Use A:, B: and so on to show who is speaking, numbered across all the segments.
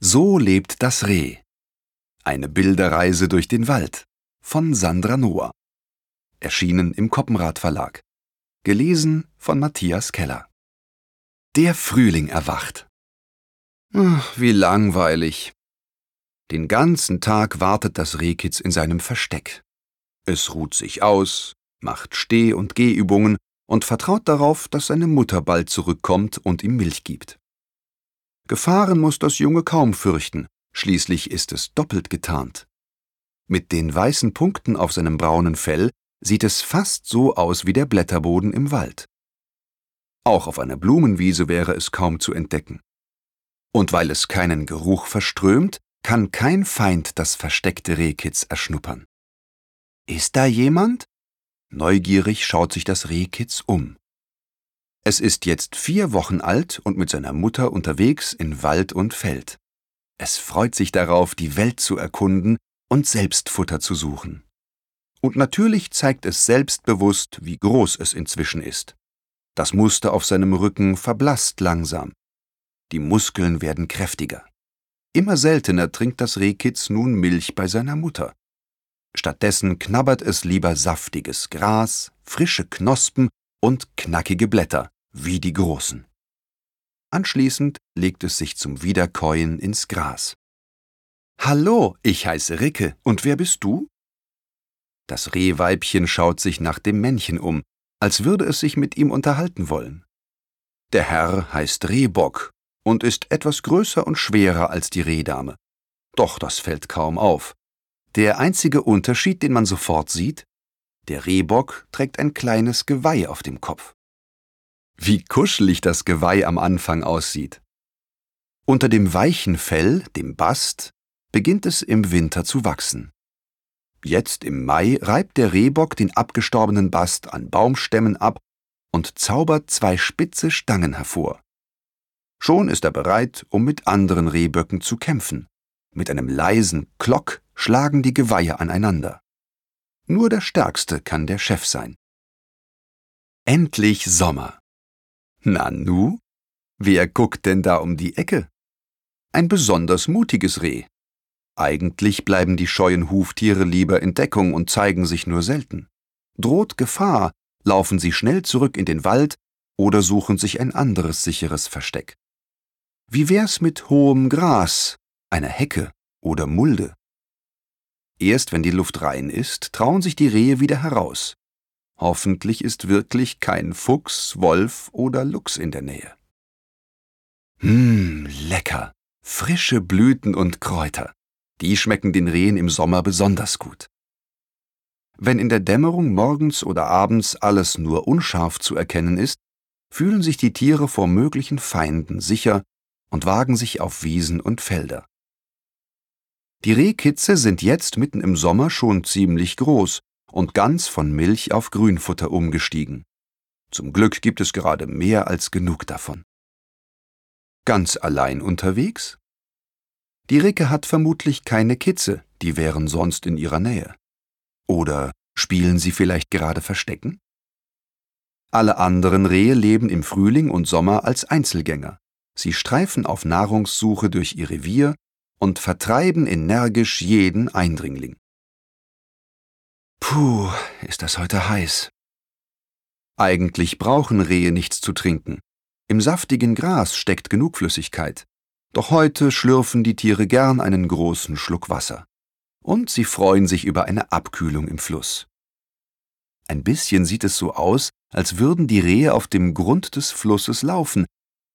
A: So lebt das Reh. Eine Bilderreise durch den Wald von Sandra Noah. Erschienen im Koppenrad Verlag. Gelesen von Matthias Keller. Der Frühling erwacht. Ach, wie langweilig. Den ganzen Tag wartet das Rehkitz in seinem Versteck. Es ruht sich aus, macht Steh- und Gehübungen und vertraut darauf, dass seine Mutter bald zurückkommt und ihm Milch gibt. Gefahren muss das Junge kaum fürchten, schließlich ist es doppelt getarnt. Mit den weißen Punkten auf seinem braunen Fell sieht es fast so aus wie der Blätterboden im Wald. Auch auf einer Blumenwiese wäre es kaum zu entdecken. Und weil es keinen Geruch verströmt, kann kein Feind das versteckte Rehkitz erschnuppern. Ist da jemand? Neugierig schaut sich das Rehkitz um. Es ist jetzt vier Wochen alt und mit seiner Mutter unterwegs in Wald und Feld. Es freut sich darauf, die Welt zu erkunden und selbst Futter zu suchen. Und natürlich zeigt es selbstbewusst, wie groß es inzwischen ist. Das Muster auf seinem Rücken verblasst langsam. Die Muskeln werden kräftiger. Immer seltener trinkt das Rehkitz nun Milch bei seiner Mutter. Stattdessen knabbert es lieber saftiges Gras, frische Knospen und knackige Blätter, wie die Großen. Anschließend legt es sich zum Wiederkäuen ins Gras. Hallo, ich heiße Ricke, und wer bist du? Das Rehweibchen schaut sich nach dem Männchen um, als würde es sich mit ihm unterhalten wollen. Der Herr heißt Rehbock und ist etwas größer und schwerer als die Rehdame. Doch das fällt kaum auf. Der einzige Unterschied, den man sofort sieht, der Rehbock trägt ein kleines Geweih auf dem Kopf. Wie kuschelig das Geweih am Anfang aussieht. Unter dem weichen Fell, dem Bast, beginnt es im Winter zu wachsen. Jetzt im Mai reibt der Rehbock den abgestorbenen Bast an Baumstämmen ab und zaubert zwei spitze Stangen hervor. Schon ist er bereit, um mit anderen Rehböcken zu kämpfen. Mit einem leisen Klock schlagen die Geweihe aneinander. Nur der Stärkste kann der Chef sein. Endlich Sommer. Nanu, wer guckt denn da um die Ecke? Ein besonders mutiges Reh. Eigentlich bleiben die scheuen Huftiere lieber in Deckung und zeigen sich nur selten. Droht Gefahr, laufen sie schnell zurück in den Wald oder suchen sich ein anderes sicheres Versteck. Wie wär's mit hohem Gras, einer Hecke oder Mulde? Erst wenn die Luft rein ist, trauen sich die Rehe wieder heraus. Hoffentlich ist wirklich kein Fuchs, Wolf oder Luchs in der Nähe. Hm, lecker. Frische Blüten und Kräuter. Die schmecken den Rehen im Sommer besonders gut. Wenn in der Dämmerung morgens oder abends alles nur unscharf zu erkennen ist, fühlen sich die Tiere vor möglichen Feinden sicher und wagen sich auf Wiesen und Felder. Die Rehkitze sind jetzt mitten im Sommer schon ziemlich groß und ganz von Milch auf Grünfutter umgestiegen. Zum Glück gibt es gerade mehr als genug davon. Ganz allein unterwegs? Die Ricke hat vermutlich keine Kitze, die wären sonst in ihrer Nähe. Oder spielen sie vielleicht gerade Verstecken? Alle anderen Rehe leben im Frühling und Sommer als Einzelgänger. Sie streifen auf Nahrungssuche durch ihr Revier und vertreiben energisch jeden Eindringling. Puh, ist das heute heiß. Eigentlich brauchen Rehe nichts zu trinken. Im saftigen Gras steckt genug Flüssigkeit. Doch heute schlürfen die Tiere gern einen großen Schluck Wasser. Und sie freuen sich über eine Abkühlung im Fluss. Ein bisschen sieht es so aus, als würden die Rehe auf dem Grund des Flusses laufen,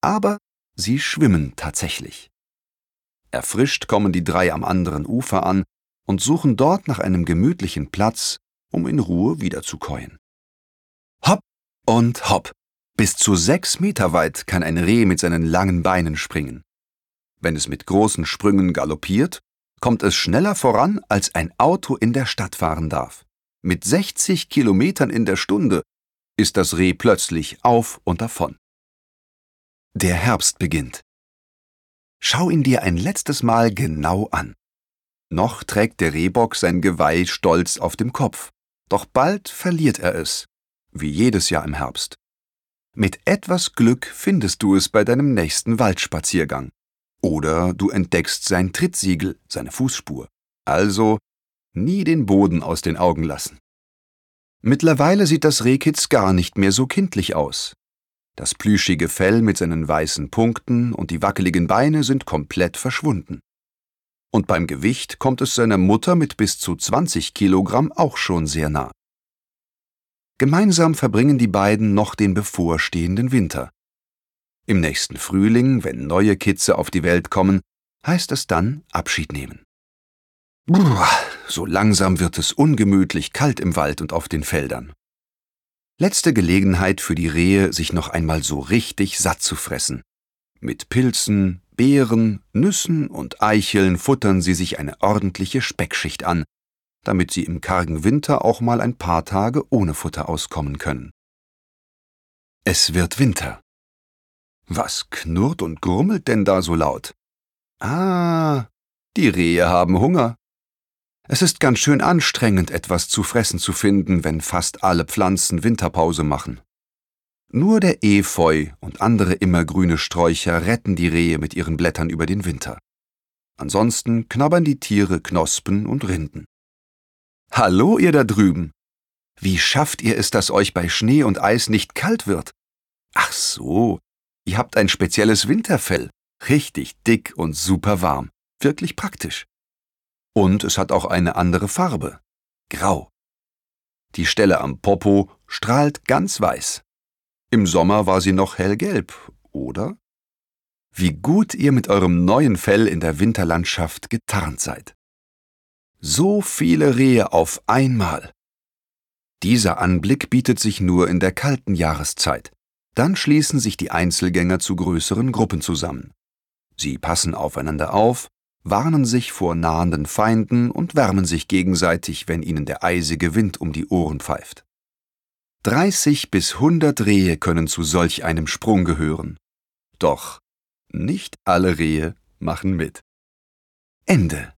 A: aber sie schwimmen tatsächlich. Erfrischt kommen die drei am anderen Ufer an und suchen dort nach einem gemütlichen Platz, um in Ruhe wiederzukäuen. Hopp und hopp. Bis zu sechs Meter weit kann ein Reh mit seinen langen Beinen springen. Wenn es mit großen Sprüngen galoppiert, kommt es schneller voran, als ein Auto in der Stadt fahren darf. Mit 60 Kilometern in der Stunde ist das Reh plötzlich auf und davon. Der Herbst beginnt. Schau ihn dir ein letztes Mal genau an. Noch trägt der Rehbock sein Geweih stolz auf dem Kopf, doch bald verliert er es, wie jedes Jahr im Herbst. Mit etwas Glück findest du es bei deinem nächsten Waldspaziergang. Oder du entdeckst sein Trittsiegel, seine Fußspur. Also nie den Boden aus den Augen lassen. Mittlerweile sieht das Rehkitz gar nicht mehr so kindlich aus. Das plüschige Fell mit seinen weißen Punkten und die wackeligen Beine sind komplett verschwunden. Und beim Gewicht kommt es seiner Mutter mit bis zu 20 Kilogramm auch schon sehr nah. Gemeinsam verbringen die beiden noch den bevorstehenden Winter. Im nächsten Frühling, wenn neue Kitze auf die Welt kommen, heißt es dann Abschied nehmen. Brrr, so langsam wird es ungemütlich kalt im Wald und auf den Feldern. Letzte Gelegenheit für die Rehe, sich noch einmal so richtig satt zu fressen. Mit Pilzen, Beeren, Nüssen und Eicheln futtern sie sich eine ordentliche Speckschicht an, damit sie im kargen Winter auch mal ein paar Tage ohne Futter auskommen können. Es wird Winter. Was knurrt und grummelt denn da so laut? Ah, die Rehe haben Hunger. Es ist ganz schön anstrengend, etwas zu fressen zu finden, wenn fast alle Pflanzen Winterpause machen. Nur der Efeu und andere immergrüne Sträucher retten die Rehe mit ihren Blättern über den Winter. Ansonsten knabbern die Tiere Knospen und Rinden. Hallo, ihr da drüben! Wie schafft ihr es, dass euch bei Schnee und Eis nicht kalt wird? Ach so, ihr habt ein spezielles Winterfell, richtig dick und super warm, wirklich praktisch. Und es hat auch eine andere Farbe. Grau. Die Stelle am Popo strahlt ganz weiß. Im Sommer war sie noch hellgelb, oder? Wie gut ihr mit eurem neuen Fell in der Winterlandschaft getarnt seid. So viele Rehe auf einmal. Dieser Anblick bietet sich nur in der kalten Jahreszeit. Dann schließen sich die Einzelgänger zu größeren Gruppen zusammen. Sie passen aufeinander auf, warnen sich vor nahenden Feinden und wärmen sich gegenseitig, wenn ihnen der eisige Wind um die Ohren pfeift. 30 bis 100 Rehe können zu solch einem Sprung gehören. Doch nicht alle Rehe machen mit. Ende